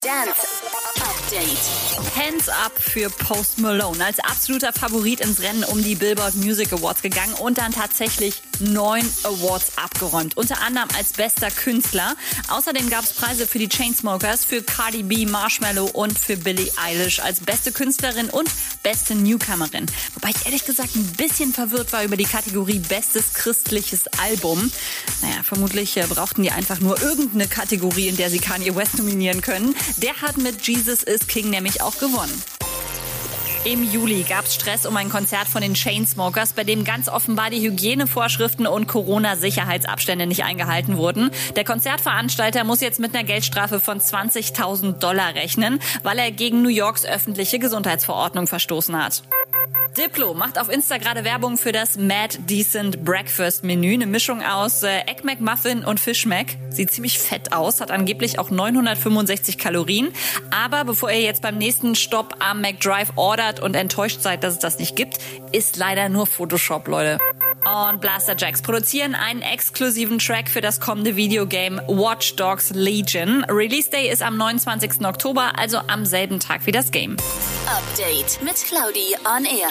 Dance Update. Hands up für Post Malone. Als absoluter Favorit ins Rennen um die Billboard Music Awards gegangen und dann tatsächlich neun Awards abgeräumt. Unter anderem als bester Künstler. Außerdem gab es Preise für die Chainsmokers, für Cardi B, Marshmallow und für Billie Eilish als beste Künstlerin und beste Newcomerin. Wobei ich ehrlich gesagt ein bisschen verwirrt war über die Kategorie bestes christliches Album. Naja, vermutlich äh, brauchten die einfach nur irgendeine Kategorie, in der sie Kanye West nominieren können. Der hat mit Jesus is King nämlich auch gewonnen. Im Juli gab es Stress um ein Konzert von den Chainsmokers, bei dem ganz offenbar die Hygienevorschriften und Corona-Sicherheitsabstände nicht eingehalten wurden. Der Konzertveranstalter muss jetzt mit einer Geldstrafe von 20.000 Dollar rechnen, weil er gegen New Yorks öffentliche Gesundheitsverordnung verstoßen hat. Diplo macht auf Insta gerade Werbung für das Mad Decent Breakfast Menü. Eine Mischung aus äh, Egg McMuffin und Fish Mac. Sieht ziemlich fett aus, hat angeblich auch 965 Kalorien. Aber bevor ihr jetzt beim nächsten Stopp am McDrive ordert und enttäuscht seid, dass es das nicht gibt, ist leider nur Photoshop, Leute und Blaster Jacks produzieren einen exklusiven Track für das kommende Videogame Watch Dogs Legion. Release Day ist am 29. Oktober, also am selben Tag wie das Game. Update mit Claudi on Air.